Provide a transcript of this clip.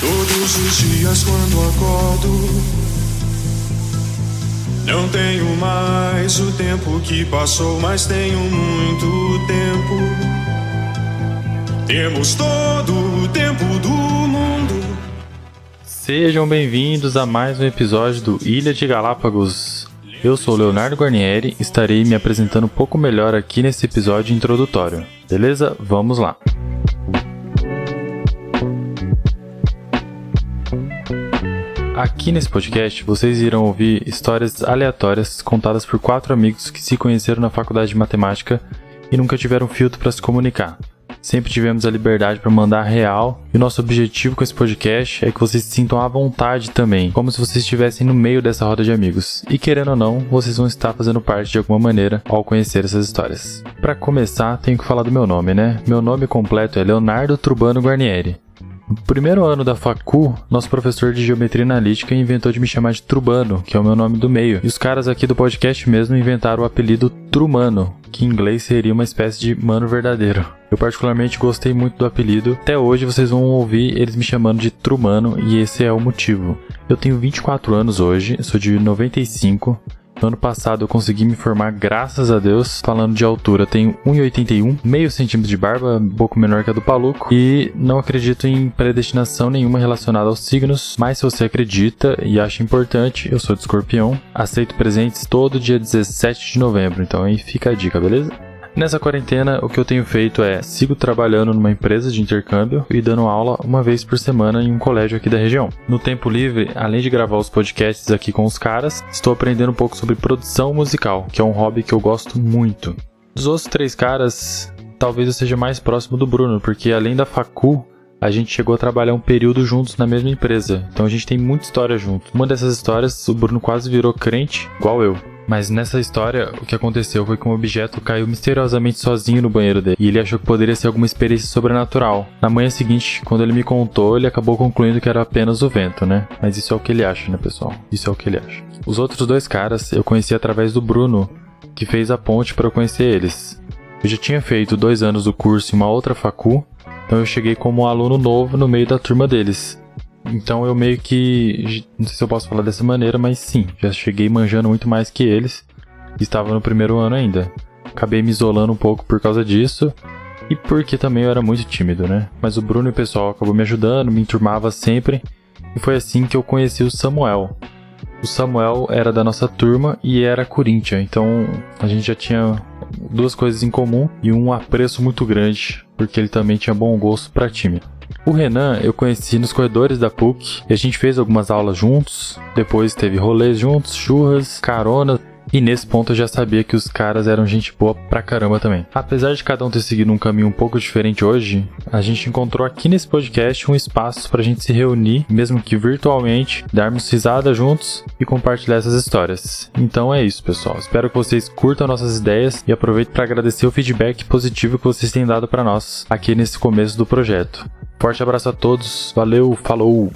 Todos os dias quando acordo, não tenho mais o tempo que passou, mas tenho muito tempo. Temos todo o tempo do mundo. Sejam bem-vindos a mais um episódio do Ilha de Galápagos. Eu sou Leonardo Guarnieri e estarei me apresentando um pouco melhor aqui nesse episódio introdutório. Beleza? Vamos lá. Aqui nesse podcast vocês irão ouvir histórias aleatórias contadas por quatro amigos que se conheceram na faculdade de matemática e nunca tiveram filtro para se comunicar. Sempre tivemos a liberdade para mandar real e o nosso objetivo com esse podcast é que vocês se sintam à vontade também, como se vocês estivessem no meio dessa roda de amigos. E querendo ou não, vocês vão estar fazendo parte de alguma maneira ao conhecer essas histórias. Para começar, tenho que falar do meu nome, né? Meu nome completo é Leonardo Trubano Guarnieri. No primeiro ano da facu, nosso professor de geometria analítica inventou de me chamar de Trubano, que é o meu nome do meio. E os caras aqui do podcast mesmo inventaram o apelido Trumano, que em inglês seria uma espécie de mano verdadeiro. Eu particularmente gostei muito do apelido. Até hoje vocês vão ouvir eles me chamando de Trumano e esse é o motivo. Eu tenho 24 anos hoje, sou de 95 no ano passado eu consegui me formar, graças a Deus. Falando de altura, tenho 1,81, meio centímetro de barba, um pouco menor que a do Paluco. E não acredito em predestinação nenhuma relacionada aos signos, mas se você acredita e acha importante, eu sou de escorpião. Aceito presentes todo dia 17 de novembro, então aí fica a dica, beleza? Nessa quarentena, o que eu tenho feito é sigo trabalhando numa empresa de intercâmbio e dando aula uma vez por semana em um colégio aqui da região. No tempo livre, além de gravar os podcasts aqui com os caras, estou aprendendo um pouco sobre produção musical, que é um hobby que eu gosto muito. Dos outros três caras, talvez eu seja mais próximo do Bruno, porque além da facu, a gente chegou a trabalhar um período juntos na mesma empresa. Então a gente tem muita história junto. Uma dessas histórias, o Bruno quase virou crente, igual eu. Mas nessa história, o que aconteceu foi que um objeto caiu misteriosamente sozinho no banheiro dele, e ele achou que poderia ser alguma experiência sobrenatural. Na manhã seguinte, quando ele me contou, ele acabou concluindo que era apenas o vento, né? Mas isso é o que ele acha, né, pessoal? Isso é o que ele acha. Os outros dois caras eu conheci através do Bruno, que fez a ponte para eu conhecer eles. Eu já tinha feito dois anos do curso em uma outra facu, então eu cheguei como um aluno novo no meio da turma deles. Então eu meio que. Não sei se eu posso falar dessa maneira, mas sim, já cheguei manjando muito mais que eles. Estava no primeiro ano ainda. Acabei me isolando um pouco por causa disso. E porque também eu era muito tímido, né? Mas o Bruno e o pessoal acabou me ajudando, me enturmava sempre. E foi assim que eu conheci o Samuel. O Samuel era da nossa turma e era Corinthians, então a gente já tinha duas coisas em comum e um apreço muito grande, porque ele também tinha bom gosto para time. O Renan eu conheci nos corredores da PUC e a gente fez algumas aulas juntos. Depois teve rolês juntos, churras, carona. E nesse ponto eu já sabia que os caras eram gente boa pra caramba também. Apesar de cada um ter seguido um caminho um pouco diferente hoje, a gente encontrou aqui nesse podcast um espaço pra gente se reunir, mesmo que virtualmente, darmos risada juntos e compartilhar essas histórias. Então é isso, pessoal. Espero que vocês curtam nossas ideias e aproveito para agradecer o feedback positivo que vocês têm dado para nós aqui nesse começo do projeto. Forte abraço a todos, valeu, falou!